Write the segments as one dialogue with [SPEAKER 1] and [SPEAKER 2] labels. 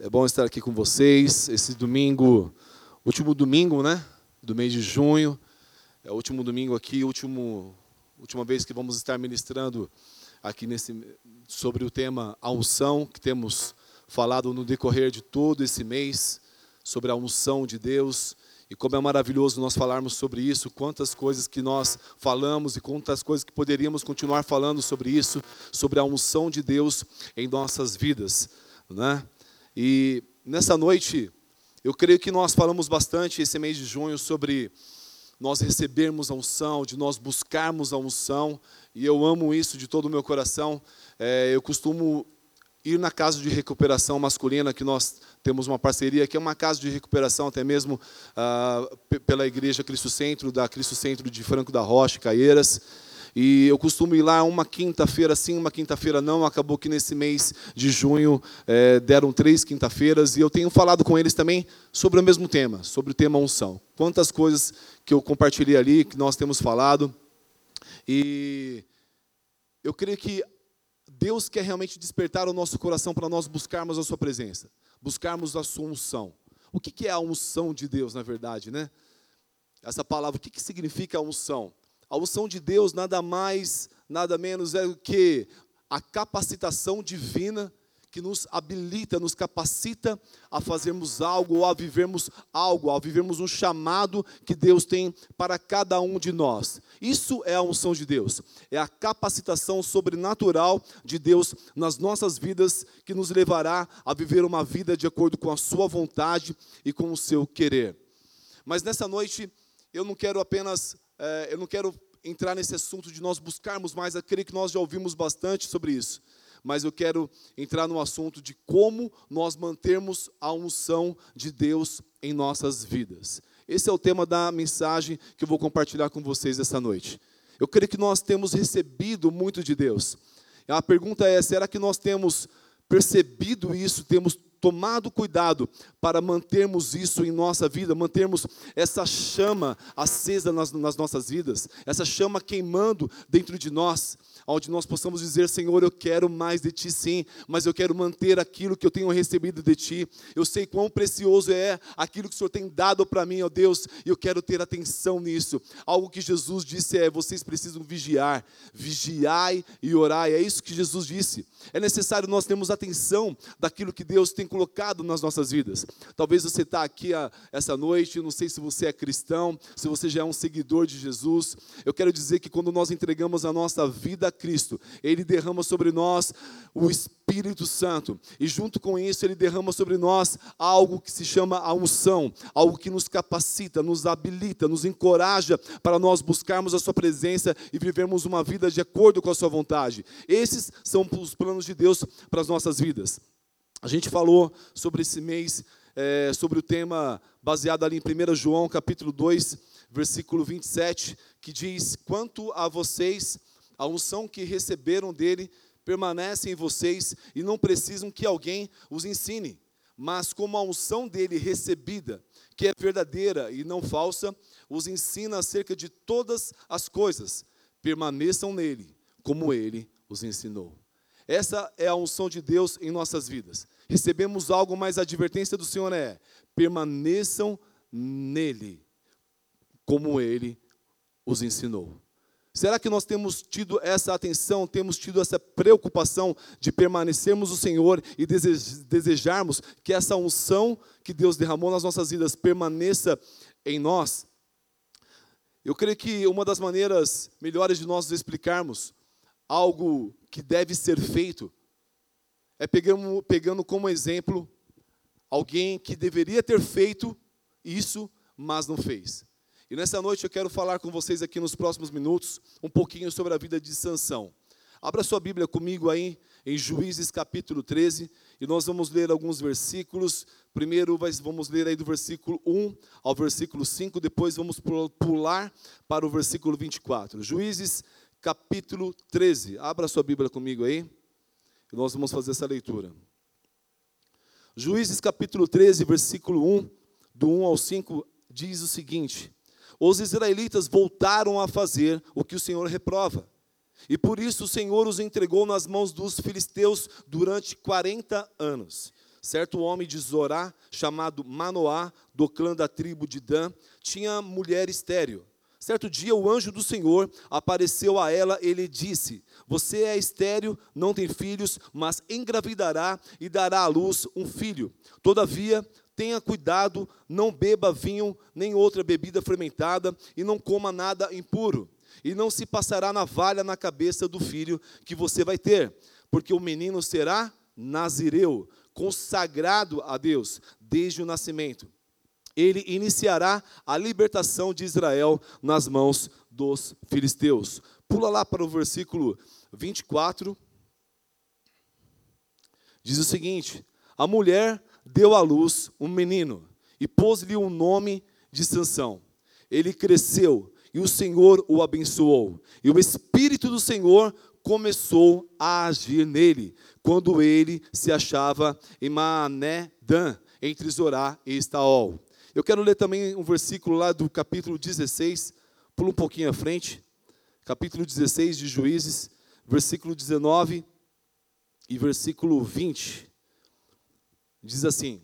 [SPEAKER 1] É bom estar aqui com vocês. Esse domingo, último domingo, né? Do mês de junho. É o último domingo aqui, último, última vez que vamos estar ministrando aqui nesse, sobre o tema a unção, que temos falado no decorrer de todo esse mês, sobre a unção de Deus. E como é maravilhoso nós falarmos sobre isso, quantas coisas que nós falamos e quantas coisas que poderíamos continuar falando sobre isso, sobre a unção de Deus em nossas vidas, né? E nessa noite, eu creio que nós falamos bastante esse mês de junho sobre nós recebermos a unção, de nós buscarmos a unção, e eu amo isso de todo o meu coração. É, eu costumo ir na casa de recuperação masculina, que nós temos uma parceria, que é uma casa de recuperação até mesmo ah, pela Igreja Cristo Centro, da Cristo Centro de Franco da Rocha, Caieiras. E eu costumo ir lá uma quinta-feira sim, uma quinta-feira não. Acabou que nesse mês de junho é, deram três quinta-feiras e eu tenho falado com eles também sobre o mesmo tema, sobre o tema unção. Quantas coisas que eu compartilhei ali, que nós temos falado. E eu creio que Deus quer realmente despertar o nosso coração para nós buscarmos a Sua presença, buscarmos a Sua unção. O que é a unção de Deus, na verdade, né? Essa palavra, o que significa a unção? A unção de Deus nada mais, nada menos é do que a capacitação divina que nos habilita, nos capacita a fazermos algo ou a vivermos algo, a vivermos um chamado que Deus tem para cada um de nós. Isso é a unção de Deus, é a capacitação sobrenatural de Deus nas nossas vidas que nos levará a viver uma vida de acordo com a Sua vontade e com o seu querer. Mas nessa noite eu não quero apenas é, eu não quero entrar nesse assunto de nós buscarmos mais, eu creio que nós já ouvimos bastante sobre isso. Mas eu quero entrar no assunto de como nós mantermos a unção de Deus em nossas vidas. Esse é o tema da mensagem que eu vou compartilhar com vocês essa noite. Eu creio que nós temos recebido muito de Deus. A pergunta é: será que nós temos percebido isso, temos tomado cuidado para mantermos isso em nossa vida, mantermos essa chama acesa nas, nas, nossas vidas, essa chama queimando dentro de nós, onde nós possamos dizer: Senhor, eu quero mais de Ti, sim, mas eu quero manter aquilo que eu tenho recebido de Ti. Eu sei quão precioso é aquilo que o Senhor tem dado para mim, ó Deus, e eu quero ter atenção nisso. Algo que Jesus disse é: vocês precisam vigiar, vigiai e orai. É isso que Jesus disse. É necessário nós termos atenção daquilo que Deus tem colocado nas nossas vidas. Talvez você está aqui a, essa noite, não sei se você é cristão, se você já é um seguidor de Jesus. Eu quero dizer que quando nós entregamos a nossa vida a Cristo, Ele derrama sobre nós o Espírito Santo, e junto com isso, Ele derrama sobre nós algo que se chama a unção, algo que nos capacita, nos habilita, nos encoraja para nós buscarmos a Sua presença e vivermos uma vida de acordo com a Sua vontade. Esses são os planos de Deus para as nossas vidas. A gente falou sobre esse mês, é, sobre o tema baseado ali em 1 João, capítulo 2, versículo 27, que diz: Quanto a vocês, a unção que receberam dele permanece em vocês e não precisam que alguém os ensine. Mas como a unção dele recebida, que é verdadeira e não falsa, os ensina acerca de todas as coisas, permaneçam nele, como ele os ensinou. Essa é a unção de Deus em nossas vidas. Recebemos algo, mas a advertência do Senhor é: permaneçam nele, como ele os ensinou. Será que nós temos tido essa atenção, temos tido essa preocupação de permanecermos o Senhor e desejarmos que essa unção que Deus derramou nas nossas vidas permaneça em nós? Eu creio que uma das maneiras melhores de nós explicarmos algo que deve ser feito, é pegando, pegando como exemplo alguém que deveria ter feito isso, mas não fez. E nessa noite eu quero falar com vocês aqui nos próximos minutos um pouquinho sobre a vida de Sansão. Abra sua Bíblia comigo aí em Juízes capítulo 13, e nós vamos ler alguns versículos. Primeiro vamos ler aí do versículo 1 ao versículo 5, depois vamos pular para o versículo 24. Juízes capítulo 13. Abra sua Bíblia comigo aí, e nós vamos fazer essa leitura. Juízes capítulo 13, versículo 1, do 1 ao 5, diz o seguinte: Os israelitas voltaram a fazer o que o Senhor reprova. E por isso o Senhor os entregou nas mãos dos filisteus durante 40 anos. Certo homem de Zorá, chamado Manoá, do clã da tribo de Dan, tinha mulher estéreo. Certo dia, o anjo do Senhor apareceu a ela, ele disse: Você é estéreo, não tem filhos, mas engravidará e dará à luz um filho. Todavia, tenha cuidado, não beba vinho nem outra bebida fermentada e não coma nada impuro. E não se passará navalha na cabeça do filho que você vai ter, porque o menino será nazireu, consagrado a Deus desde o nascimento ele iniciará a libertação de Israel nas mãos dos filisteus. Pula lá para o versículo 24. Diz o seguinte: A mulher deu à luz um menino e pôs-lhe o nome de Sansão. Ele cresceu e o Senhor o abençoou. E o espírito do Senhor começou a agir nele, quando ele se achava em Maané-Dan, entre Zorá e Estaol. Eu quero ler também um versículo lá do capítulo 16, pula um pouquinho à frente, capítulo 16 de Juízes, versículo 19 e versículo 20. Diz assim: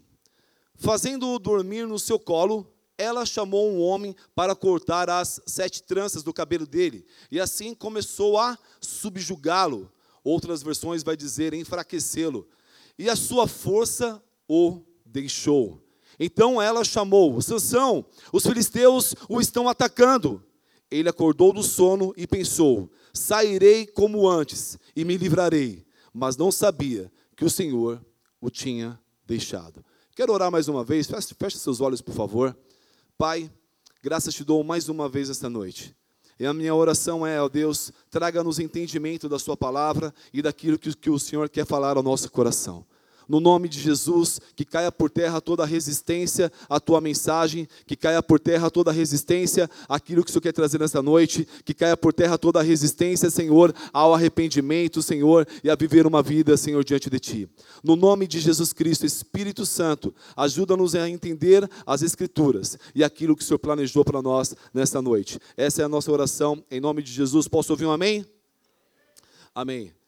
[SPEAKER 1] Fazendo-o dormir no seu colo, ela chamou um homem para cortar as sete tranças do cabelo dele, e assim começou a subjugá-lo. Outras versões vai dizer enfraquecê-lo. E a sua força o deixou. Então ela chamou: Sansão, os filisteus o estão atacando. Ele acordou do sono e pensou: Sairei como antes e me livrarei. Mas não sabia que o Senhor o tinha deixado. Quero orar mais uma vez. Feche, feche seus olhos, por favor. Pai, graças te dou mais uma vez esta noite. E a minha oração é, ó Deus, traga-nos entendimento da Sua palavra e daquilo que, que o Senhor quer falar ao nosso coração. No nome de Jesus, que caia por terra toda resistência à tua mensagem, que caia por terra toda resistência àquilo que o Senhor quer trazer nesta noite, que caia por terra toda resistência, Senhor, ao arrependimento, Senhor, e a viver uma vida, Senhor, diante de ti. No nome de Jesus Cristo, Espírito Santo, ajuda-nos a entender as Escrituras e aquilo que o Senhor planejou para nós nesta noite. Essa é a nossa oração, em nome de Jesus. Posso ouvir um amém? Amém.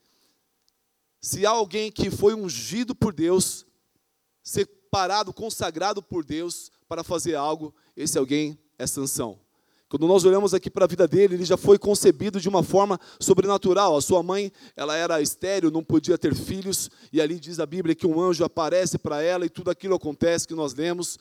[SPEAKER 1] Se há alguém que foi ungido por Deus, separado, consagrado por Deus para fazer algo, esse alguém é Sansão. Quando nós olhamos aqui para a vida dele, ele já foi concebido de uma forma sobrenatural. A sua mãe, ela era estéril, não podia ter filhos, e ali diz a Bíblia que um anjo aparece para ela e tudo aquilo acontece que nós lemos,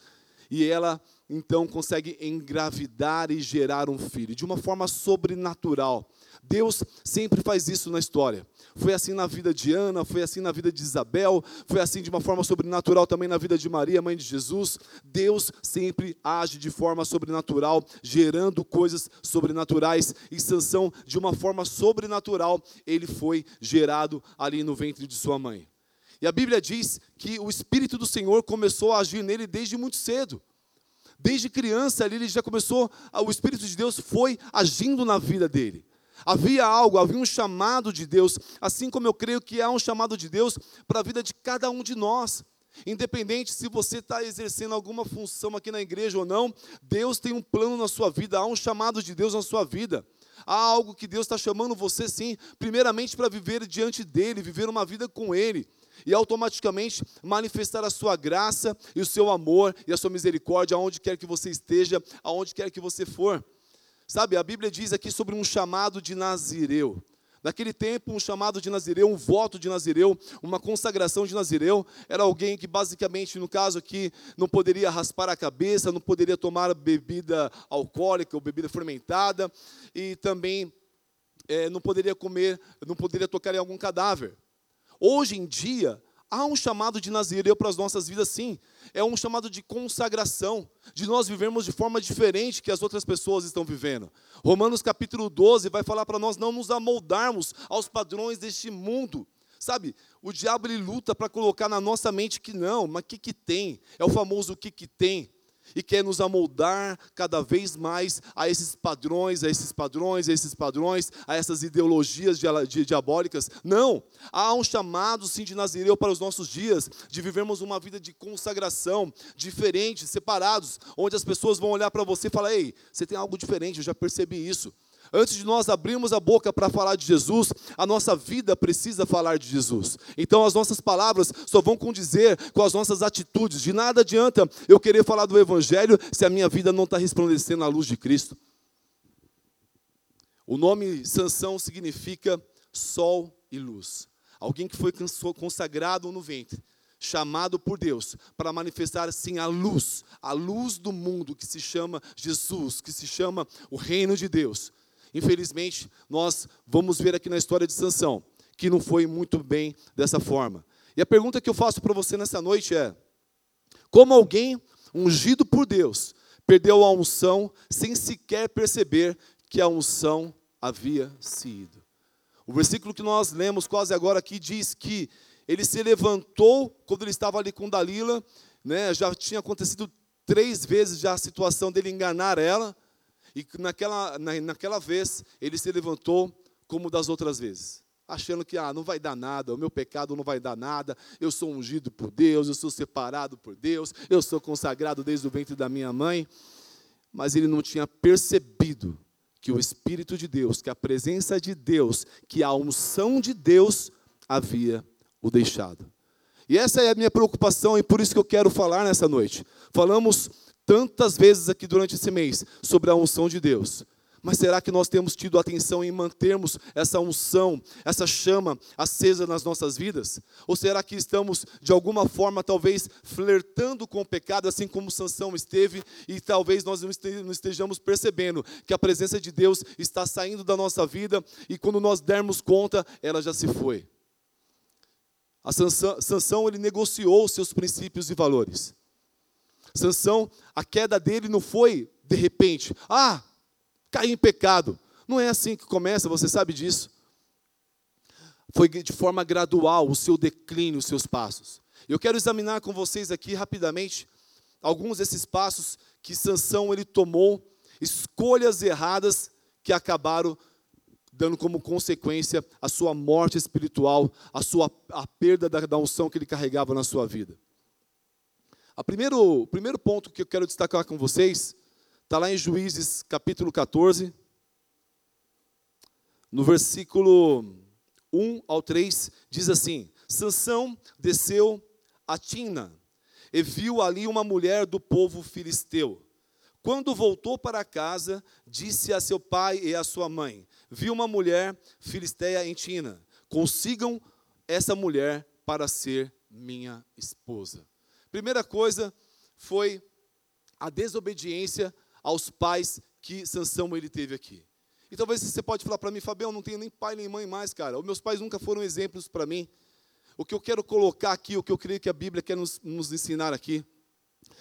[SPEAKER 1] e ela então consegue engravidar e gerar um filho de uma forma sobrenatural. Deus sempre faz isso na história. Foi assim na vida de Ana, foi assim na vida de Isabel, foi assim de uma forma sobrenatural também na vida de Maria, mãe de Jesus. Deus sempre age de forma sobrenatural, gerando coisas sobrenaturais. E Sansão, de uma forma sobrenatural, ele foi gerado ali no ventre de sua mãe. E a Bíblia diz que o Espírito do Senhor começou a agir nele desde muito cedo. Desde criança ali ele já começou, o Espírito de Deus foi agindo na vida dele. Havia algo, havia um chamado de Deus, assim como eu creio que há um chamado de Deus para a vida de cada um de nós. Independente se você está exercendo alguma função aqui na igreja ou não, Deus tem um plano na sua vida, há um chamado de Deus na sua vida. Há algo que Deus está chamando você, sim, primeiramente para viver diante dEle, viver uma vida com Ele, e automaticamente manifestar a sua graça e o seu amor e a sua misericórdia aonde quer que você esteja, aonde quer que você for. Sabe, a Bíblia diz aqui sobre um chamado de Nazireu. Naquele tempo, um chamado de Nazireu, um voto de Nazireu, uma consagração de Nazireu, era alguém que basicamente, no caso aqui, não poderia raspar a cabeça, não poderia tomar bebida alcoólica ou bebida fermentada, e também é, não poderia comer, não poderia tocar em algum cadáver. Hoje em dia, há um chamado de Nazireu para as nossas vidas, sim. É um chamado de consagração, de nós vivermos de forma diferente que as outras pessoas estão vivendo. Romanos capítulo 12 vai falar para nós não nos amoldarmos aos padrões deste mundo. Sabe, o diabo ele luta para colocar na nossa mente que não, mas o que, que tem? É o famoso o que, que tem e quer nos amoldar cada vez mais a esses padrões, a esses padrões, a esses padrões, a essas ideologias diabólicas. Não, há um chamado sim de Nazireu para os nossos dias, de vivermos uma vida de consagração, diferente, separados, onde as pessoas vão olhar para você e falar: "Ei, você tem algo diferente, eu já percebi isso". Antes de nós abrirmos a boca para falar de Jesus, a nossa vida precisa falar de Jesus. Então as nossas palavras só vão condizer com as nossas atitudes. De nada adianta eu querer falar do Evangelho se a minha vida não está resplandecendo a luz de Cristo. O nome Sansão significa sol e luz. Alguém que foi consagrado no ventre, chamado por Deus para manifestar assim a luz, a luz do mundo que se chama Jesus, que se chama o reino de Deus. Infelizmente, nós vamos ver aqui na história de Sansão que não foi muito bem dessa forma. E a pergunta que eu faço para você nessa noite é: como alguém ungido por Deus perdeu a unção sem sequer perceber que a unção havia sido? O versículo que nós lemos quase agora aqui diz que ele se levantou quando ele estava ali com Dalila, né, já tinha acontecido três vezes já a situação dele enganar ela, e naquela, na, naquela vez, ele se levantou como das outras vezes, achando que ah, não vai dar nada, o meu pecado não vai dar nada, eu sou ungido por Deus, eu sou separado por Deus, eu sou consagrado desde o ventre da minha mãe. Mas ele não tinha percebido que o Espírito de Deus, que a presença de Deus, que a unção de Deus havia o deixado. E essa é a minha preocupação e por isso que eu quero falar nessa noite. Falamos tantas vezes aqui durante esse mês sobre a unção de Deus. Mas será que nós temos tido atenção em mantermos essa unção, essa chama acesa nas nossas vidas? Ou será que estamos, de alguma forma, talvez flertando com o pecado, assim como Sansão esteve, e talvez nós não estejamos percebendo que a presença de Deus está saindo da nossa vida, e quando nós dermos conta, ela já se foi. A Sansão, Sansão ele negociou seus princípios e valores. Sansão, a queda dele não foi de repente. Ah, caiu em pecado. Não é assim que começa, você sabe disso. Foi de forma gradual o seu declínio, os seus passos. Eu quero examinar com vocês aqui rapidamente alguns desses passos que Sansão ele tomou, escolhas erradas que acabaram dando como consequência a sua morte espiritual, a sua a perda da, da unção que ele carregava na sua vida. Primeiro, o primeiro ponto que eu quero destacar com vocês está lá em Juízes capítulo 14, no versículo 1 ao 3, diz assim: Sansão desceu a Tina e viu ali uma mulher do povo filisteu. Quando voltou para casa, disse a seu pai e a sua mãe: Vi uma mulher filisteia em Tina. Consigam essa mulher para ser minha esposa. Primeira coisa foi a desobediência aos pais que Sansão ele teve aqui. E talvez você pode falar para mim, Fabião, não tenho nem pai nem mãe mais, cara. Os meus pais nunca foram exemplos para mim. O que eu quero colocar aqui, o que eu creio que a Bíblia quer nos, nos ensinar aqui,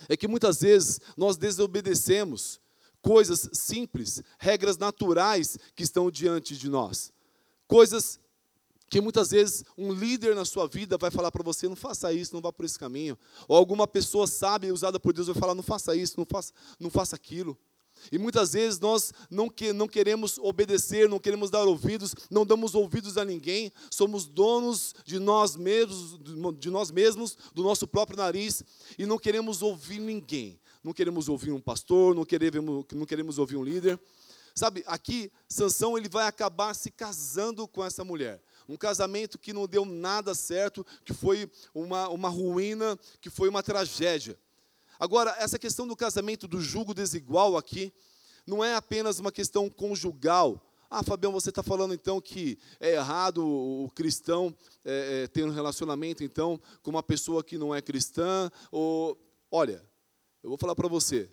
[SPEAKER 1] é que muitas vezes nós desobedecemos coisas simples, regras naturais que estão diante de nós. Coisas que muitas vezes um líder na sua vida vai falar para você: não faça isso, não vá por esse caminho. Ou alguma pessoa sábia usada por Deus vai falar: não faça isso, não faça, não faça aquilo. E muitas vezes nós não, que, não queremos obedecer, não queremos dar ouvidos, não damos ouvidos a ninguém, somos donos de nós mesmos, de nós mesmos, do nosso próprio nariz, e não queremos ouvir ninguém. Não queremos ouvir um pastor, não queremos, não queremos ouvir um líder. Sabe, aqui Sansão ele vai acabar se casando com essa mulher um casamento que não deu nada certo, que foi uma, uma ruína, que foi uma tragédia. Agora, essa questão do casamento, do julgo desigual aqui, não é apenas uma questão conjugal. Ah, Fabião, você está falando então que é errado o cristão é, é, ter um relacionamento então com uma pessoa que não é cristã? Ou, olha, eu vou falar para você.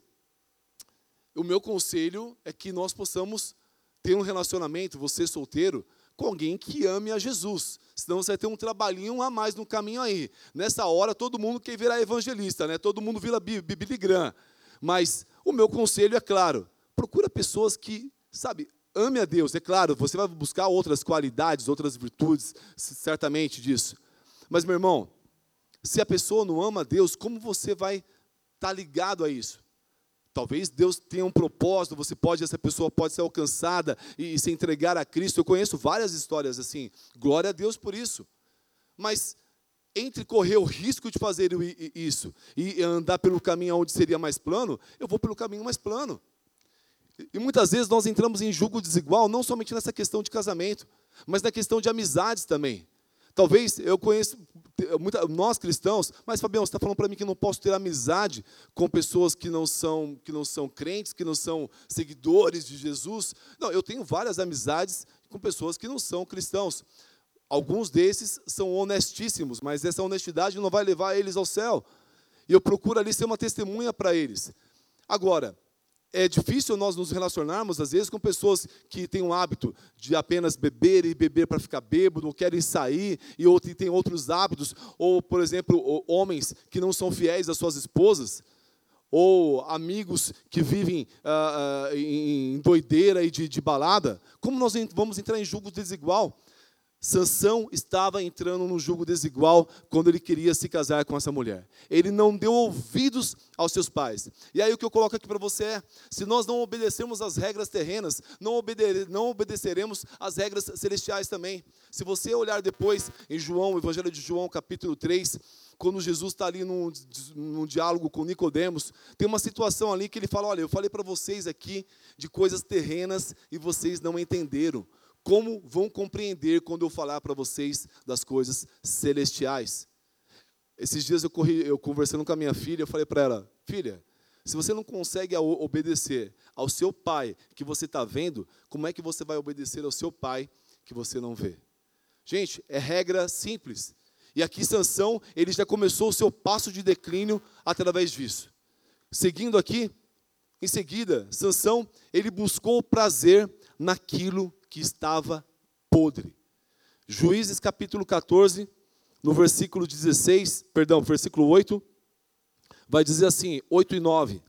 [SPEAKER 1] O meu conselho é que nós possamos ter um relacionamento, você solteiro, com alguém que ame a Jesus. Senão você vai ter um trabalhinho a mais no caminho aí. Nessa hora, todo mundo quer virar evangelista, né? todo mundo vira Billy Graham. Mas o meu conselho é claro: procura pessoas que, sabe, ame a Deus. É claro, você vai buscar outras qualidades, outras virtudes, certamente disso. Mas, meu irmão, se a pessoa não ama a Deus, como você vai estar tá ligado a isso? Talvez Deus tenha um propósito, você pode, essa pessoa pode ser alcançada e, se entregar a Cristo. Eu conheço várias histórias assim. Glória a Deus por isso. Mas entre correr o risco de fazer isso e andar pelo caminho onde seria mais plano, eu vou pelo caminho mais plano. E muitas vezes nós entramos em julgo desigual, não somente nessa questão de casamento, mas na questão de amizades também. Talvez eu conheço muita, nós cristãos, mas Fabião, você está falando para mim que não posso ter amizade com pessoas que não são que não são crentes, que não são seguidores de Jesus? Não, eu tenho várias amizades com pessoas que não são cristãos. Alguns desses são honestíssimos, mas essa honestidade não vai levar eles ao céu. E eu procuro ali ser uma testemunha para eles. Agora, é difícil nós nos relacionarmos, às vezes, com pessoas que têm o hábito de apenas beber e beber para ficar bêbado, ou querem sair e, têm outros hábitos, ou, por exemplo, homens que não são fiéis às suas esposas, ou amigos que vivem ah, ah, em doideira e de, de balada. Como nós vamos entrar em julgo desigual? Sansão estava entrando num jugo desigual quando ele queria se casar com essa mulher. Ele não deu ouvidos aos seus pais. E aí o que eu coloco aqui para você é: se nós não obedecermos às regras terrenas, não, obede não obedeceremos às regras celestiais também. Se você olhar depois em João, Evangelho de João, capítulo 3, quando Jesus está ali num, num, diálogo com Nicodemos, tem uma situação ali que ele fala: olha, eu falei para vocês aqui de coisas terrenas e vocês não entenderam. Como vão compreender quando eu falar para vocês das coisas celestiais? Esses dias eu, corri, eu conversando com a minha filha, eu falei para ela, filha, se você não consegue obedecer ao seu pai que você está vendo, como é que você vai obedecer ao seu pai que você não vê? Gente, é regra simples. E aqui Sansão, ele já começou o seu passo de declínio através disso. Seguindo aqui, em seguida, Sansão, ele buscou o prazer naquilo que estava podre. Juízes capítulo 14, no versículo 16, perdão, versículo 8, vai dizer assim, 8 e 9.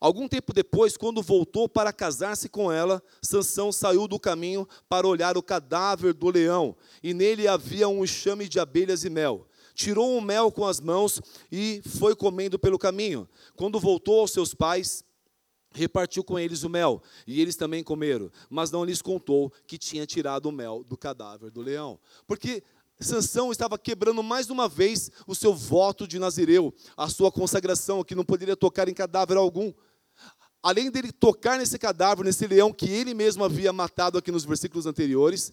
[SPEAKER 1] Algum tempo depois, quando voltou para casar-se com ela, Sansão saiu do caminho para olhar o cadáver do leão, e nele havia um enxame de abelhas e mel. Tirou o mel com as mãos e foi comendo pelo caminho. Quando voltou aos seus pais, repartiu com eles o mel, e eles também comeram, mas não lhes contou que tinha tirado o mel do cadáver do leão. Porque Sansão estava quebrando mais uma vez o seu voto de Nazireu, a sua consagração, que não poderia tocar em cadáver algum. Além dele tocar nesse cadáver, nesse leão que ele mesmo havia matado aqui nos versículos anteriores,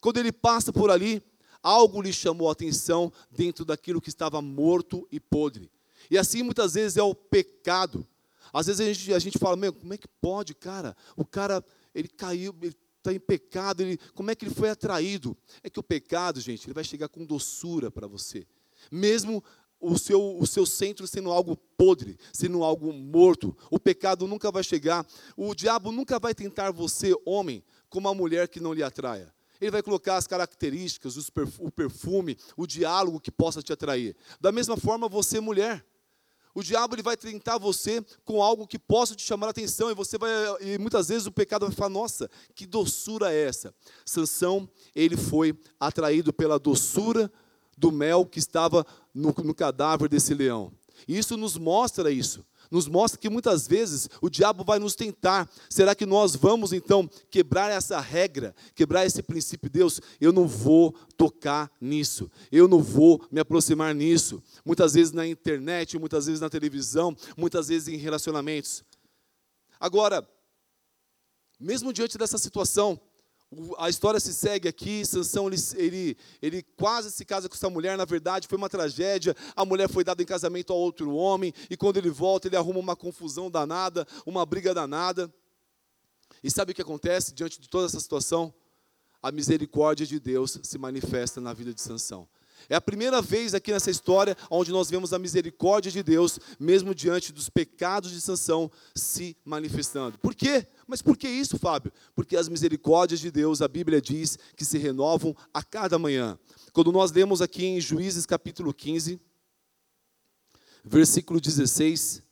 [SPEAKER 1] quando ele passa por ali, algo lhe chamou a atenção dentro daquilo que estava morto e podre. E assim muitas vezes é o pecado às vezes a gente, a gente fala, meu, como é que pode, cara? O cara, ele caiu, ele está em pecado, ele, como é que ele foi atraído? É que o pecado, gente, ele vai chegar com doçura para você. Mesmo o seu, o seu centro sendo algo podre, sendo algo morto, o pecado nunca vai chegar. O diabo nunca vai tentar você, homem, como uma mulher que não lhe atraia. Ele vai colocar as características, o perfume, o diálogo que possa te atrair. Da mesma forma, você, mulher. O diabo ele vai tentar você com algo que possa te chamar a atenção e você vai e muitas vezes o pecado vai falar: "Nossa, que doçura é essa?". Sansão, ele foi atraído pela doçura do mel que estava no, no cadáver desse leão. E isso nos mostra isso nos mostra que muitas vezes o diabo vai nos tentar. Será que nós vamos então quebrar essa regra, quebrar esse princípio? Deus, eu não vou tocar nisso, eu não vou me aproximar nisso. Muitas vezes na internet, muitas vezes na televisão, muitas vezes em relacionamentos. Agora, mesmo diante dessa situação, a história se segue aqui, Sansão ele, ele, ele, quase se casa com essa mulher, na verdade foi uma tragédia, a mulher foi dada em casamento a outro homem, e quando ele volta ele arruma uma confusão danada, uma briga danada. E sabe o que acontece diante de toda essa situação? A misericórdia de Deus se manifesta na vida de Sansão. É a primeira vez aqui nessa história onde nós vemos a misericórdia de Deus, mesmo diante dos pecados de Sansão, se manifestando. Por quê? Mas por que isso, Fábio? Porque as misericórdias de Deus, a Bíblia diz que se renovam a cada manhã. Quando nós lemos aqui em Juízes capítulo 15, versículo 16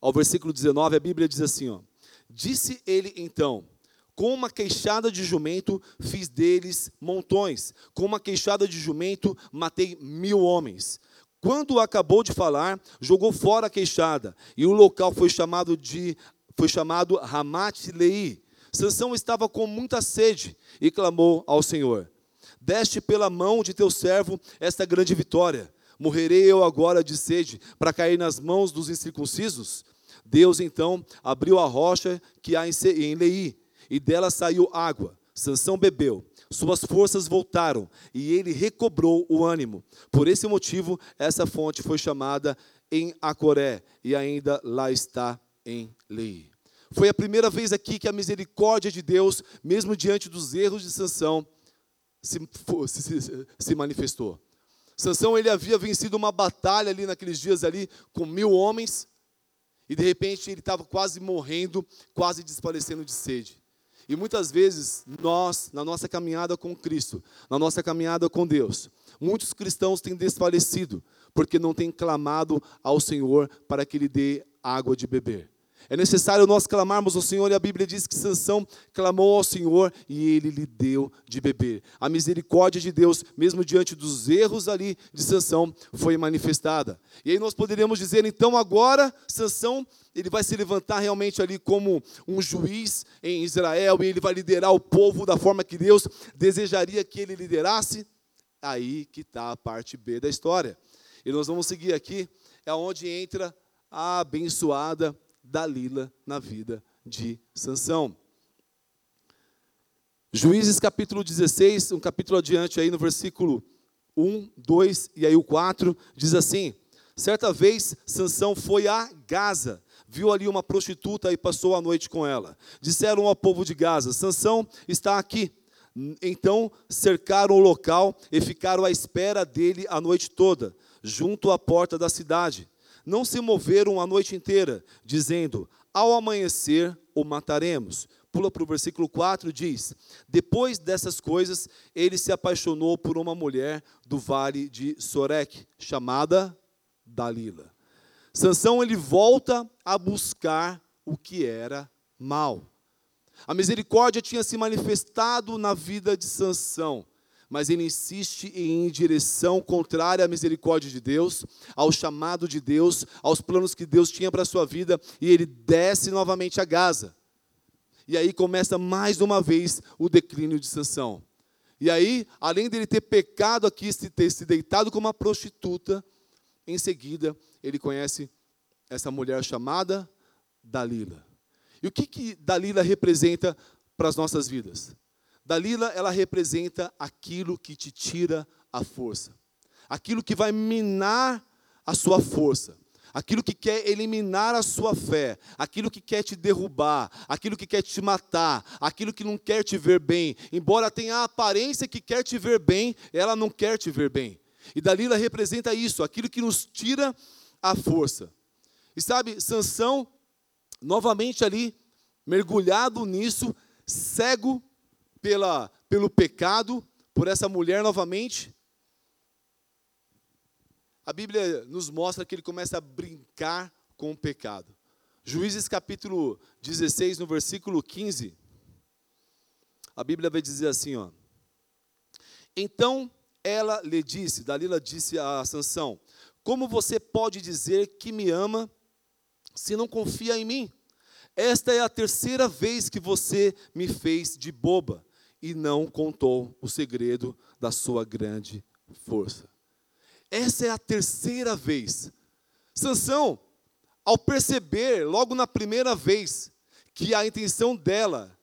[SPEAKER 1] ao versículo 19, a Bíblia diz assim: ó, Disse ele então: Com uma queixada de jumento fiz deles montões. Com uma queixada de jumento matei mil homens. Quando acabou de falar, jogou fora a queixada, e o local foi chamado de foi chamado Ramat Lei. Sansão estava com muita sede e clamou ao Senhor: Deste pela mão de teu servo esta grande vitória. Morrerei eu agora de sede para cair nas mãos dos incircuncisos? Deus então abriu a rocha que há em Lei, e dela saiu água. Sansão bebeu, suas forças voltaram e ele recobrou o ânimo. Por esse motivo, essa fonte foi chamada em Acoré e ainda lá está em Lei. Foi a primeira vez aqui que a misericórdia de Deus, mesmo diante dos erros de Sansão, se, se, se manifestou. Sansão ele havia vencido uma batalha ali naqueles dias ali com mil homens e de repente ele estava quase morrendo, quase desfalecendo de sede. E muitas vezes nós, na nossa caminhada com Cristo, na nossa caminhada com Deus, muitos cristãos têm desfalecido porque não têm clamado ao Senhor para que Ele dê água de beber. É necessário nós clamarmos ao Senhor, e a Bíblia diz que Sansão clamou ao Senhor e ele lhe deu de beber. A misericórdia de Deus, mesmo diante dos erros ali de Sansão, foi manifestada. E aí nós poderíamos dizer, então agora Sansão, ele vai se levantar realmente ali como um juiz em Israel e ele vai liderar o povo da forma que Deus desejaria que ele liderasse. Aí que está a parte B da história. E nós vamos seguir aqui, é onde entra a abençoada Dalila na vida de Sansão. Juízes capítulo 16, um capítulo adiante aí no versículo 1, 2 e aí o 4, diz assim: Certa vez Sansão foi a Gaza, viu ali uma prostituta e passou a noite com ela. Disseram ao povo de Gaza: Sansão está aqui. Então cercaram o local e ficaram à espera dele a noite toda, junto à porta da cidade não se moveram a noite inteira, dizendo: Ao amanhecer o mataremos. Pula para o versículo 4, diz: Depois dessas coisas, ele se apaixonou por uma mulher do vale de Sorek, chamada Dalila. Sansão ele volta a buscar o que era mal. A misericórdia tinha se manifestado na vida de Sansão mas ele insiste em ir em direção contrária à misericórdia de Deus, ao chamado de Deus, aos planos que Deus tinha para a sua vida, e ele desce novamente a Gaza. E aí começa mais uma vez o declínio de Sansão. E aí, além dele ter pecado aqui, ter se deitado com uma prostituta, em seguida ele conhece essa mulher chamada Dalila. E o que, que Dalila representa para as nossas vidas? Dalila, ela representa aquilo que te tira a força, aquilo que vai minar a sua força, aquilo que quer eliminar a sua fé, aquilo que quer te derrubar, aquilo que quer te matar, aquilo que não quer te ver bem. Embora tenha a aparência que quer te ver bem, ela não quer te ver bem. E Dalila representa isso, aquilo que nos tira a força. E sabe, Sansão, novamente ali, mergulhado nisso, cego pela, pelo pecado, por essa mulher novamente. A Bíblia nos mostra que ele começa a brincar com o pecado. Juízes capítulo 16, no versículo 15, a Bíblia vai dizer assim, ó. Então ela lhe disse, Dalila disse a Sansão: Como você pode dizer que me ama se não confia em mim? Esta é a terceira vez que você me fez de boba e não contou o segredo da sua grande força. Essa é a terceira vez. Sansão, ao perceber logo na primeira vez que a intenção dela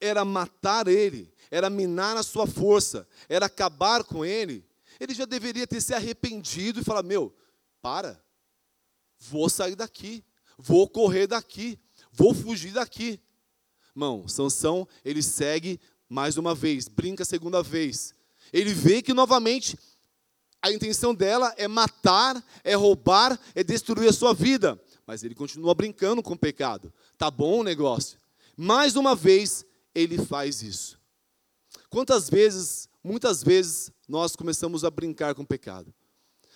[SPEAKER 1] era matar ele, era minar a sua força, era acabar com ele, ele já deveria ter se arrependido e falar: "Meu, para. Vou sair daqui, vou correr daqui, vou fugir daqui". Irmão, Sansão, ele segue mais uma vez, brinca a segunda vez. Ele vê que novamente a intenção dela é matar, é roubar, é destruir a sua vida. Mas ele continua brincando com o pecado. Tá bom o negócio. Mais uma vez, ele faz isso. Quantas vezes, muitas vezes, nós começamos a brincar com o pecado.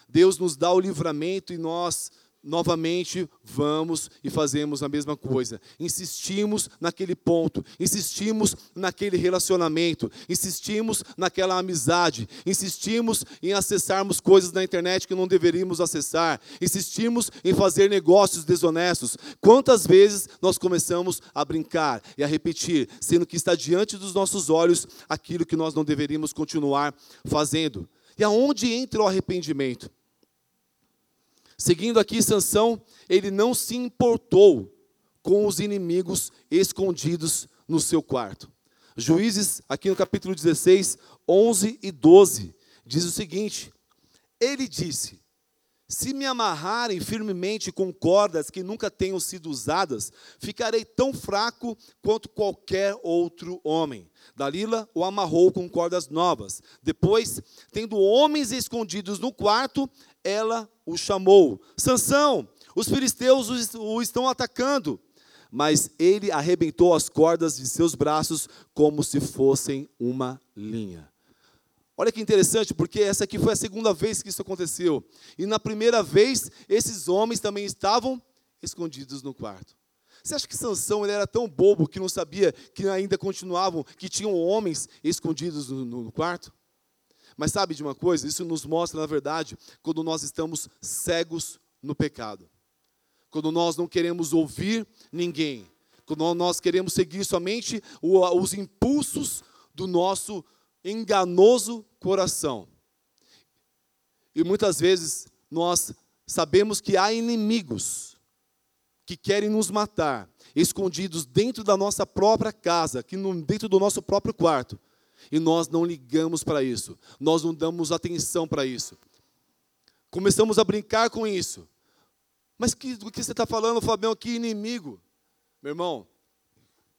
[SPEAKER 1] Deus nos dá o livramento e nós novamente vamos e fazemos a mesma coisa. Insistimos naquele ponto, insistimos naquele relacionamento, insistimos naquela amizade, insistimos em acessarmos coisas na internet que não deveríamos acessar, insistimos em fazer negócios desonestos. Quantas vezes nós começamos a brincar e a repetir, sendo que está diante dos nossos olhos aquilo que nós não deveríamos continuar fazendo? E aonde entra o arrependimento? Seguindo aqui Sansão, ele não se importou com os inimigos escondidos no seu quarto. Juízes, aqui no capítulo 16, 11 e 12, diz o seguinte: Ele disse: Se me amarrarem firmemente com cordas que nunca tenham sido usadas, ficarei tão fraco quanto qualquer outro homem. Dalila o amarrou com cordas novas. Depois, tendo homens escondidos no quarto, ela o chamou: Sansão, os filisteus o estão atacando. Mas ele arrebentou as cordas de seus braços como se fossem uma linha. Olha que interessante, porque essa aqui foi a segunda vez que isso aconteceu. E na primeira vez, esses homens também estavam escondidos no quarto. Você acha que Sansão ele era tão bobo que não sabia que ainda continuavam, que tinham homens escondidos no, no quarto? Mas sabe de uma coisa? Isso nos mostra, na verdade, quando nós estamos cegos no pecado. Quando nós não queremos ouvir ninguém. Quando nós queremos seguir somente os impulsos do nosso enganoso coração. E muitas vezes nós sabemos que há inimigos que querem nos matar, escondidos dentro da nossa própria casa, aqui dentro do nosso próprio quarto. E nós não ligamos para isso, nós não damos atenção para isso. Começamos a brincar com isso. Mas que, do que você está falando, Fabião? Que inimigo. Meu irmão,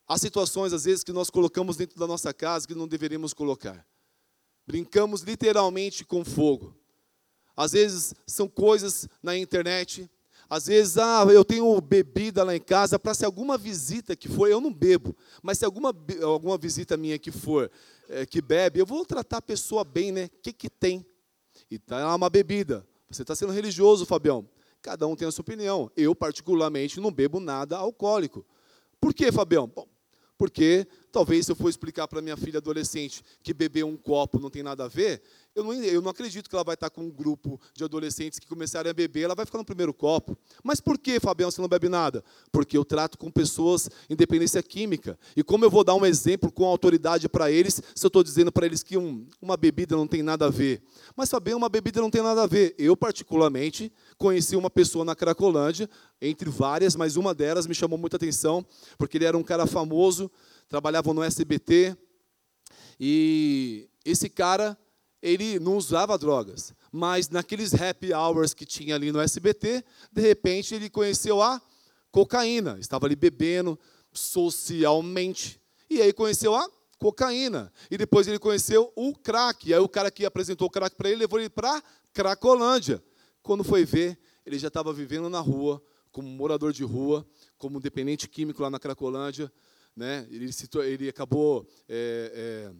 [SPEAKER 1] há situações, às vezes, que nós colocamos dentro da nossa casa que não deveríamos colocar. Brincamos literalmente com fogo. Às vezes, são coisas na internet, às vezes, ah, eu tenho bebida lá em casa para se alguma visita que for, eu não bebo, mas se alguma, alguma visita minha que for, é, que bebe, eu vou tratar a pessoa bem, né? O que, que tem? E tá uma bebida. Você está sendo religioso, Fabião. Cada um tem a sua opinião. Eu, particularmente, não bebo nada alcoólico. Por quê, Fabião? Bom, porque talvez se eu for explicar para minha filha adolescente que beber um copo não tem nada a ver, eu não, eu não acredito que ela vai estar com um grupo de adolescentes que começarem a beber, ela vai ficar no primeiro copo. Mas por que, Fabião, você não bebe nada? Porque eu trato com pessoas independência química. E como eu vou dar um exemplo com autoridade para eles, se eu estou dizendo para eles que um, uma bebida não tem nada a ver? Mas, Fabião, uma bebida não tem nada a ver. Eu, particularmente, conheci uma pessoa na Cracolândia, entre várias, mas uma delas me chamou muita atenção, porque ele era um cara famoso, trabalhava no SBT, e esse cara ele não usava drogas, mas naqueles happy hours que tinha ali no SBT, de repente ele conheceu a cocaína, estava ali bebendo socialmente, e aí conheceu a cocaína, e depois ele conheceu o crack, e aí o cara que apresentou o crack para ele levou ele para Cracolândia. Quando foi ver, ele já estava vivendo na rua, como morador de rua, como dependente químico lá na Cracolândia, né? ele, se, ele acabou é, é,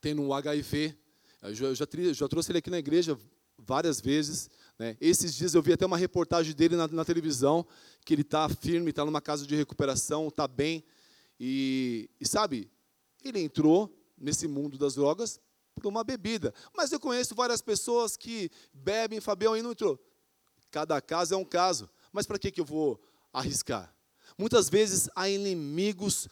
[SPEAKER 1] tendo um HIV, eu já, já, trouxe ele aqui na igreja várias vezes. Né? Esses dias eu vi até uma reportagem dele na, na televisão, que ele está firme, está numa casa de recuperação, está bem. E, e, sabe, ele entrou nesse mundo das drogas por uma bebida. Mas eu conheço várias pessoas que bebem, Fabião, e não entrou. Cada caso é um caso. Mas para que, que eu vou arriscar? Muitas vezes há inimigos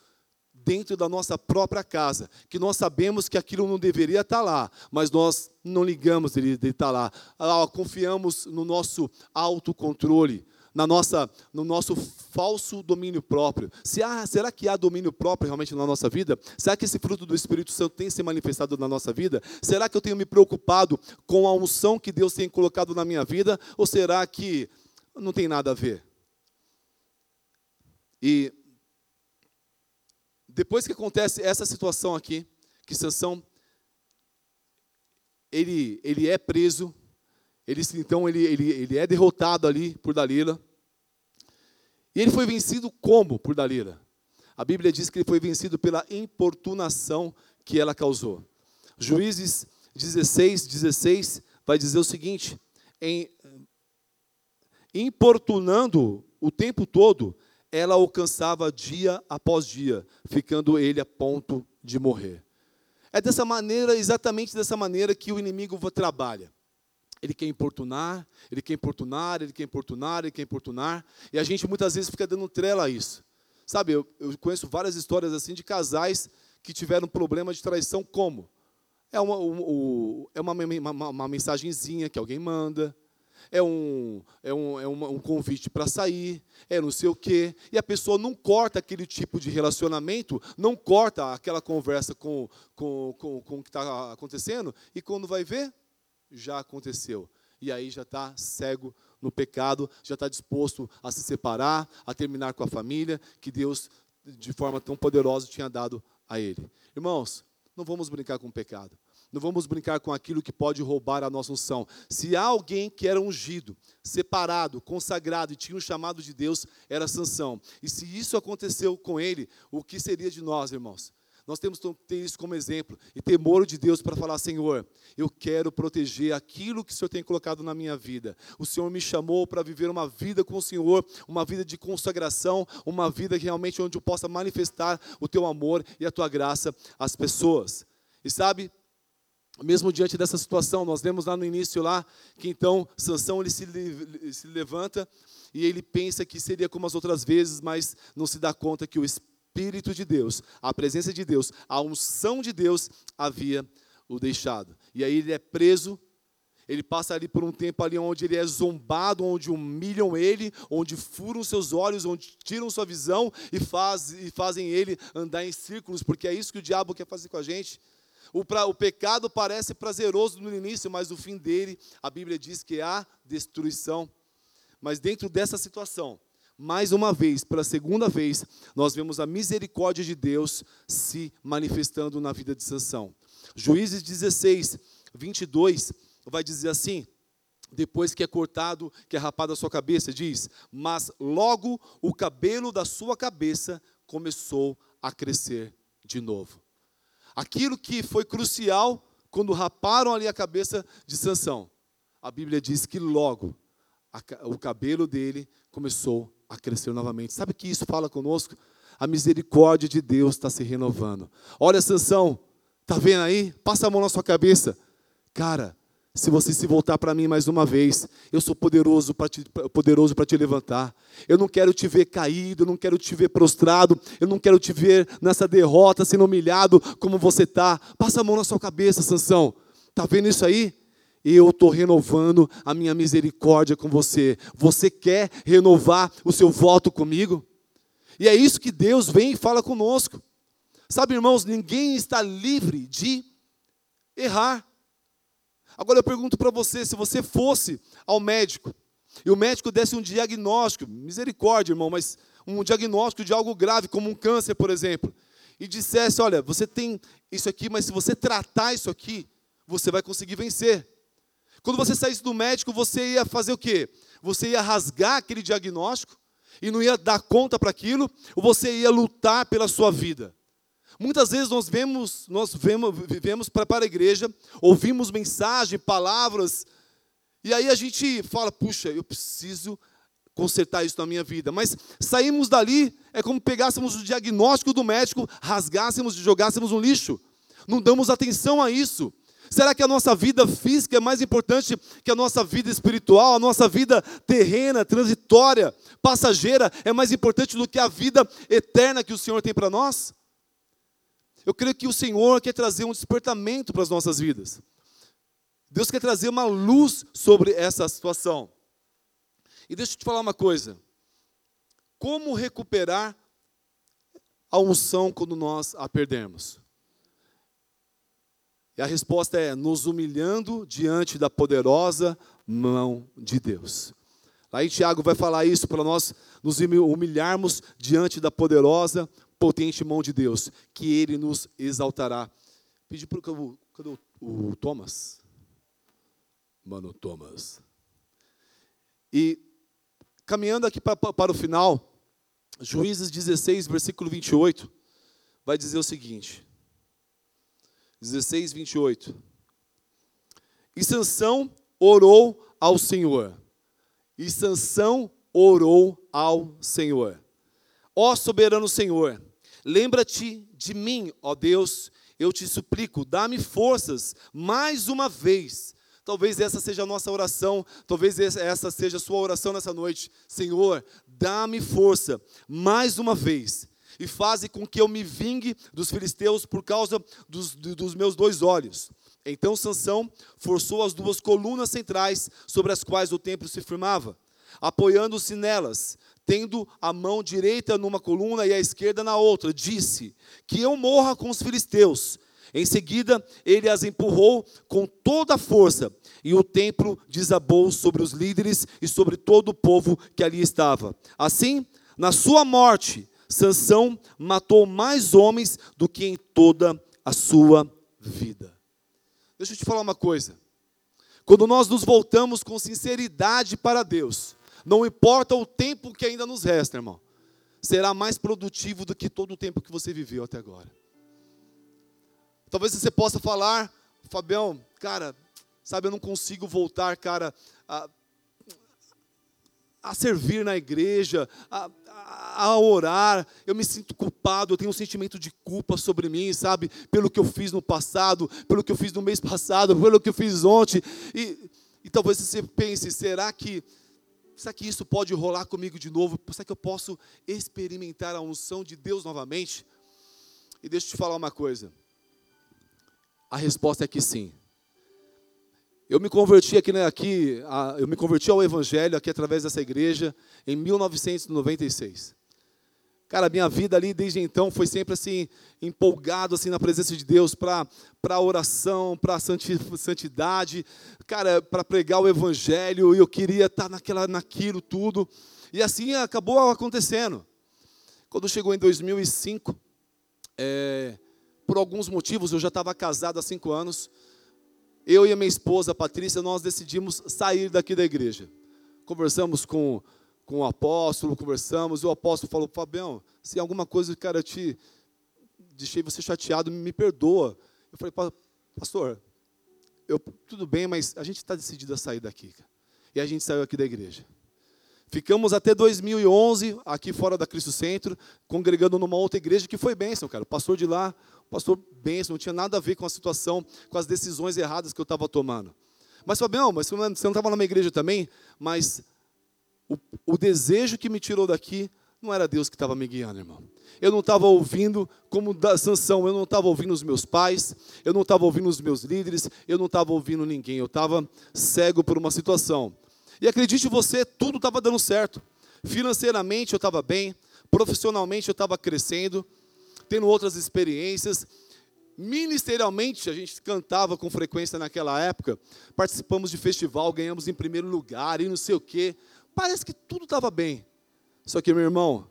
[SPEAKER 1] dentro da nossa própria casa, que nós sabemos que aquilo não deveria estar lá, mas nós não ligamos de estar lá. Ah, confiamos no nosso autocontrole, na nossa, no nosso falso domínio próprio. Se há, será que há domínio próprio realmente na nossa vida? Será que esse fruto do Espírito Santo tem se manifestado na nossa vida? Será que eu tenho me preocupado com a unção que Deus tem colocado na minha vida? Ou será que não tem nada a ver? E depois que acontece essa situação aqui, que Sansão ele, ele é preso, ele, então ele, ele, ele é derrotado ali por Dalila. E ele foi vencido como por Dalila? A Bíblia diz que ele foi vencido pela importunação que ela causou. Juízes 16, 16 vai dizer o seguinte: em, importunando o tempo todo, ela alcançava dia após dia, ficando ele a ponto de morrer. É dessa maneira, exatamente dessa maneira que o inimigo trabalha. Ele quer importunar, ele quer importunar, ele quer importunar, ele quer importunar, e a gente muitas vezes fica dando trela a isso. Sabe, eu, eu conheço várias histórias assim de casais que tiveram problema de traição como? É uma, um, é uma, uma, uma mensagenzinha que alguém manda, é um, é um, é um convite para sair, é não sei o quê. E a pessoa não corta aquele tipo de relacionamento, não corta aquela conversa com, com, com, com o que está acontecendo, e quando vai ver, já aconteceu. E aí já está cego no pecado, já está disposto a se separar, a terminar com a família que Deus, de forma tão poderosa, tinha dado a ele. Irmãos, não vamos brincar com o pecado. Não vamos brincar com aquilo que pode roubar a nossa unção. Se há alguém que era ungido, separado, consagrado e tinha um chamado de Deus, era Sansão. E se isso aconteceu com ele, o que seria de nós, irmãos? Nós temos que ter isso como exemplo e temor de Deus para falar: Senhor, eu quero proteger aquilo que o Senhor tem colocado na minha vida. O Senhor me chamou para viver uma vida com o Senhor, uma vida de consagração, uma vida realmente onde eu possa manifestar o teu amor e a tua graça às pessoas. E sabe, mesmo diante dessa situação, nós vemos lá no início lá que então Sansão ele se, ele se levanta e ele pensa que seria como as outras vezes, mas não se dá conta que o Espírito de Deus, a presença de Deus, a unção de Deus havia o deixado. E aí ele é preso, ele passa ali por um tempo ali onde ele é zombado, onde humilham ele, onde furam seus olhos, onde tiram sua visão e, faz, e fazem ele andar em círculos, porque é isso que o diabo quer fazer com a gente. O, pra, o pecado parece prazeroso no início, mas o fim dele, a Bíblia diz que a destruição. Mas dentro dessa situação, mais uma vez, pela segunda vez, nós vemos a misericórdia de Deus se manifestando na vida de Sansão. Juízes 16, 22, vai dizer assim: depois que é cortado, que é rapado a sua cabeça, diz: Mas logo o cabelo da sua cabeça começou a crescer de novo. Aquilo que foi crucial quando raparam ali a cabeça de Sansão. A Bíblia diz que logo a, o cabelo dele começou a crescer novamente. Sabe que isso fala conosco? A misericórdia de Deus está se renovando. Olha, Sansão, tá vendo aí? Passa a mão na sua cabeça. Cara, se você se voltar para mim mais uma vez, eu sou poderoso para te, poderoso te levantar. Eu não quero te ver caído, eu não quero te ver prostrado, eu não quero te ver nessa derrota, sendo humilhado como você está. Passa a mão na sua cabeça, Sansão. Está vendo isso aí? Eu estou renovando a minha misericórdia com você. Você quer renovar o seu voto comigo? E é isso que Deus vem e fala conosco. Sabe, irmãos, ninguém está livre de errar. Agora eu pergunto para você: se você fosse ao médico e o médico desse um diagnóstico, misericórdia, irmão, mas um diagnóstico de algo grave, como um câncer, por exemplo, e dissesse: olha, você tem isso aqui, mas se você tratar isso aqui, você vai conseguir vencer. Quando você saísse do médico, você ia fazer o quê? Você ia rasgar aquele diagnóstico e não ia dar conta para aquilo, ou você ia lutar pela sua vida. Muitas vezes nós vemos, nós vemos, vivemos para, para a igreja, ouvimos mensagem, palavras, e aí a gente fala, puxa, eu preciso consertar isso na minha vida. Mas saímos dali, é como pegássemos o diagnóstico do médico, rasgássemos e jogássemos no lixo. Não damos atenção a isso. Será que a nossa vida física é mais importante que a nossa vida espiritual, a nossa vida terrena, transitória, passageira, é mais importante do que a vida eterna que o Senhor tem para nós? Eu creio que o Senhor quer trazer um despertamento para as nossas vidas. Deus quer trazer uma luz sobre essa situação. E deixa eu te falar uma coisa. Como recuperar a unção quando nós a perdemos? E a resposta é: nos humilhando diante da poderosa mão de Deus. Aí Tiago vai falar isso para nós nos humilharmos diante da poderosa potente mão de Deus, que Ele nos exaltará. Pedi para o, cadê o, o Thomas? Mano, Thomas. E caminhando aqui para, para o final, Juízes 16, versículo 28, vai dizer o seguinte: 16, 28. E Sansão orou ao Senhor. E Sansão orou ao Senhor. Ó soberano Senhor, lembra-te de mim, ó Deus, eu te suplico, dá-me forças mais uma vez. Talvez essa seja a nossa oração, talvez essa seja a sua oração nessa noite. Senhor, dá-me força mais uma vez e faze com que eu me vingue dos filisteus por causa dos, dos meus dois olhos. Então Sansão forçou as duas colunas centrais sobre as quais o templo se firmava, apoiando-se nelas, tendo a mão direita numa coluna e a esquerda na outra, disse: Que eu morra com os filisteus. Em seguida, ele as empurrou com toda a força, e o templo desabou sobre os líderes e sobre todo o povo que ali estava. Assim, na sua morte, Sansão matou mais homens do que em toda a sua vida. Deixa eu te falar uma coisa. Quando nós nos voltamos com sinceridade para Deus, não importa o tempo que ainda nos resta, irmão, será mais produtivo do que todo o tempo que você viveu até agora. Talvez você possa falar, Fabião, cara, sabe, eu não consigo voltar, cara, a, a servir na igreja, a, a, orar, eu me sinto culpado, eu tenho um sentimento de culpa sobre mim, sabe? Pelo que eu fiz no passado, pelo que eu fiz no mês passado, pelo que eu fiz ontem. E, e talvez você pense, será que, será que isso pode rolar comigo de novo? Será que eu posso experimentar a unção de Deus novamente? E deixa eu te falar uma coisa. A resposta é que sim. Eu me converti aqui, né, aqui a, eu me converti ao Evangelho aqui através dessa igreja em 1996. Cara, minha vida ali desde então foi sempre assim empolgado assim na presença de Deus para para oração, para santidade, cara, para pregar o evangelho, e eu queria estar tá naquela naquilo tudo. E assim acabou acontecendo. Quando chegou em 2005, é, por alguns motivos, eu já estava casado há cinco anos, eu e a minha esposa, Patrícia, nós decidimos sair daqui da igreja. Conversamos com, com o apóstolo, conversamos, e o apóstolo falou, Fabião, se alguma coisa, cara, te deixei você chateado, me perdoa. Eu falei, pastor, eu, tudo bem, mas a gente está decidido a sair daqui. E a gente saiu aqui da igreja. Ficamos até 2011 aqui fora da Cristo Centro, congregando numa outra igreja que foi bênção, cara. O pastor de lá, o pastor bênção, não tinha nada a ver com a situação, com as decisões erradas que eu estava tomando. Mas, Fabião, mas você não estava numa igreja também? Mas o, o desejo que me tirou daqui não era Deus que estava me guiando, irmão. Eu não estava ouvindo como da Sansão, eu não estava ouvindo os meus pais, eu não estava ouvindo os meus líderes, eu não estava ouvindo ninguém, eu estava cego por uma situação. E acredite você, tudo estava dando certo. Financeiramente eu estava bem, profissionalmente eu estava crescendo, tendo outras experiências. Ministerialmente, a gente cantava com frequência naquela época, participamos de festival, ganhamos em primeiro lugar e não sei o quê. Parece que tudo estava bem. Só que, meu irmão,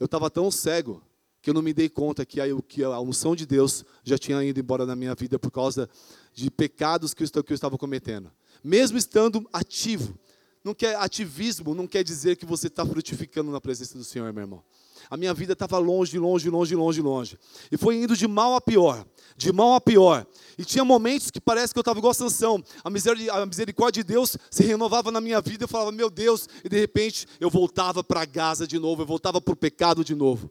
[SPEAKER 1] eu estava tão cego que eu não me dei conta que a, que a unção de Deus já tinha ido embora na minha vida por causa de pecados que eu, que eu estava cometendo. Mesmo estando ativo, não quer ativismo, não quer dizer que você está frutificando na presença do Senhor, meu irmão. A minha vida estava longe, longe, longe, longe, longe. E foi indo de mal a pior, de mal a pior. E tinha momentos que parece que eu estava igual a Sansão. A misericórdia de Deus se renovava na minha vida. Eu falava, meu Deus, e de repente eu voltava para Gaza de novo, eu voltava para o pecado de novo.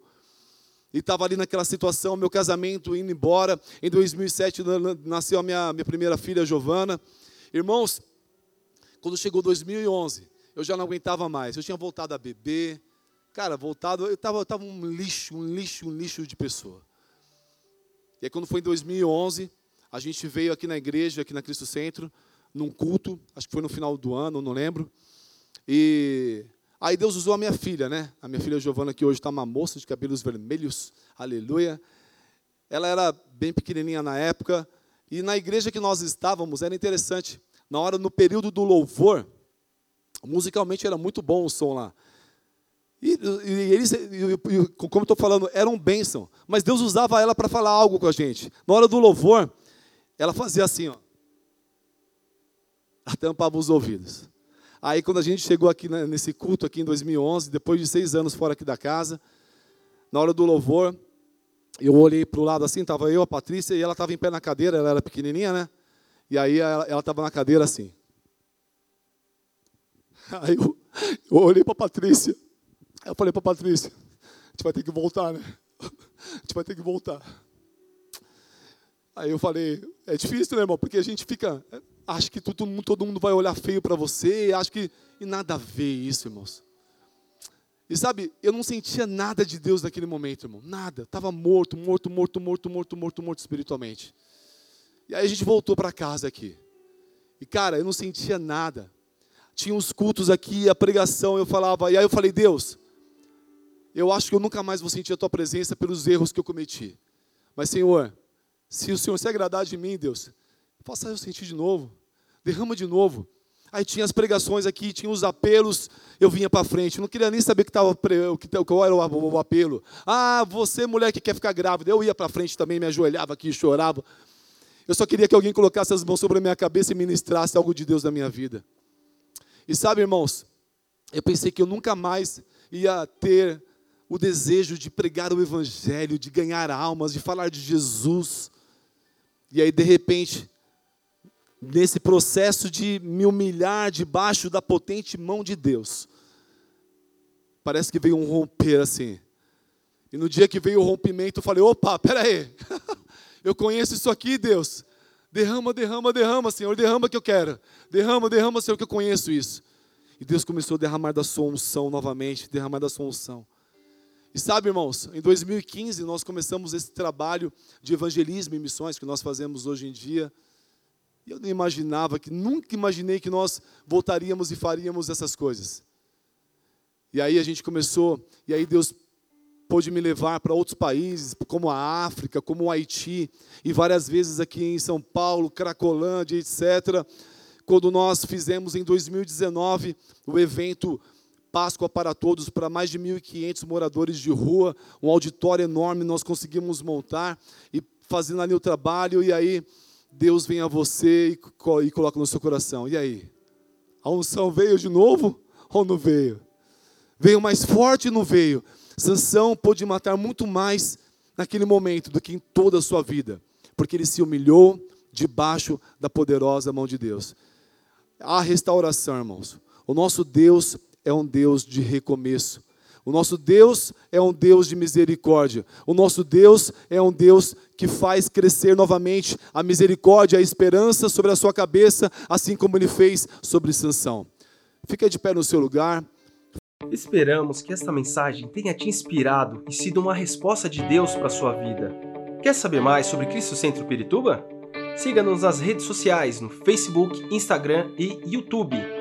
[SPEAKER 1] E estava ali naquela situação, meu casamento indo embora. Em 2007 nasceu a minha, minha primeira filha, Giovana. Irmãos, quando chegou 2011, eu já não aguentava mais. Eu tinha voltado a beber. Cara, voltado, eu estava tava um lixo, um lixo, um lixo de pessoa. E aí, quando foi em 2011, a gente veio aqui na igreja, aqui na Cristo Centro, num culto, acho que foi no final do ano, não lembro. E aí Deus usou a minha filha, né? A minha filha Giovana, que hoje está uma moça de cabelos vermelhos, aleluia. Ela era bem pequenininha na época, e na igreja que nós estávamos, era interessante na hora, no período do louvor, musicalmente era muito bom o som lá. E, e eles, e, como estou falando, eram bênção. Mas Deus usava ela para falar algo com a gente. Na hora do louvor, ela fazia assim, ó. Ela tampava os ouvidos. Aí, quando a gente chegou aqui né, nesse culto aqui em 2011, depois de seis anos fora aqui da casa, na hora do louvor, eu olhei para o lado assim, estava eu, a Patrícia, e ela estava em pé na cadeira, ela era pequenininha, né? E aí ela estava na cadeira assim. Aí o, Eu olhei para a Patrícia. Eu falei para Patrícia, a gente vai ter que voltar, né? A gente vai ter que voltar. Aí eu falei, é difícil, né, irmão? Porque a gente fica, acha que todo mundo, todo mundo vai olhar feio para você, acha que. E nada a ver isso, irmãos. E sabe, eu não sentia nada de Deus naquele momento, irmão. Nada. Estava morto, morto, morto, morto, morto, morto, morto espiritualmente. E aí a gente voltou para casa aqui. E cara, eu não sentia nada. Tinha os cultos aqui, a pregação, eu falava, e aí eu falei, Deus, eu acho que eu nunca mais vou sentir a tua presença pelos erros que eu cometi. Mas, Senhor, se o Senhor se agradar de mim, Deus, faça eu sentir de novo. Derrama de novo. Aí tinha as pregações aqui, tinha os apelos, eu vinha para frente. Eu não queria nem saber que tava, qual era o apelo. Ah, você, mulher que quer ficar grávida. Eu ia para frente também, me ajoelhava aqui, chorava. Eu só queria que alguém colocasse as mãos sobre a minha cabeça e ministrasse algo de Deus na minha vida. E sabe, irmãos, eu pensei que eu nunca mais ia ter o desejo de pregar o Evangelho, de ganhar almas, de falar de Jesus. E aí, de repente, nesse processo de me humilhar debaixo da potente mão de Deus, parece que veio um romper assim. E no dia que veio o rompimento, eu falei: opa, peraí, eu conheço isso aqui, Deus. Derrama, derrama, derrama, Senhor, derrama que eu quero. Derrama, derrama, Senhor, que eu conheço isso. E Deus começou a derramar da sua unção novamente, derramar da sua unção. E sabe, irmãos, em 2015 nós começamos esse trabalho de evangelismo e missões que nós fazemos hoje em dia. E eu nem imaginava, que nunca imaginei que nós voltaríamos e faríamos essas coisas. E aí a gente começou, e aí Deus pôde me levar para outros países, como a África, como o Haiti, e várias vezes aqui em São Paulo, Cracolândia, etc. Quando nós fizemos em 2019 o evento Páscoa para todos, para mais de 1.500 moradores de rua, um auditório enorme nós conseguimos montar e fazendo ali o trabalho, e aí Deus vem a você e, e coloca no seu coração. E aí? A unção veio de novo ou não veio? Veio mais forte ou não veio? Sansão pôde matar muito mais naquele momento do que em toda a sua vida, porque ele se humilhou debaixo da poderosa mão de Deus. A restauração, irmãos. O nosso Deus é um Deus de recomeço. O nosso Deus é um Deus de misericórdia. O nosso Deus é um Deus que faz crescer novamente a misericórdia, a esperança sobre a sua cabeça, assim como ele fez sobre Sansão. Fica de pé no seu lugar.
[SPEAKER 2] Esperamos que esta mensagem tenha te inspirado e sido uma resposta de Deus para a sua vida. Quer saber mais sobre Cristo Centro Pirituba? Siga-nos nas redes sociais no Facebook, Instagram e YouTube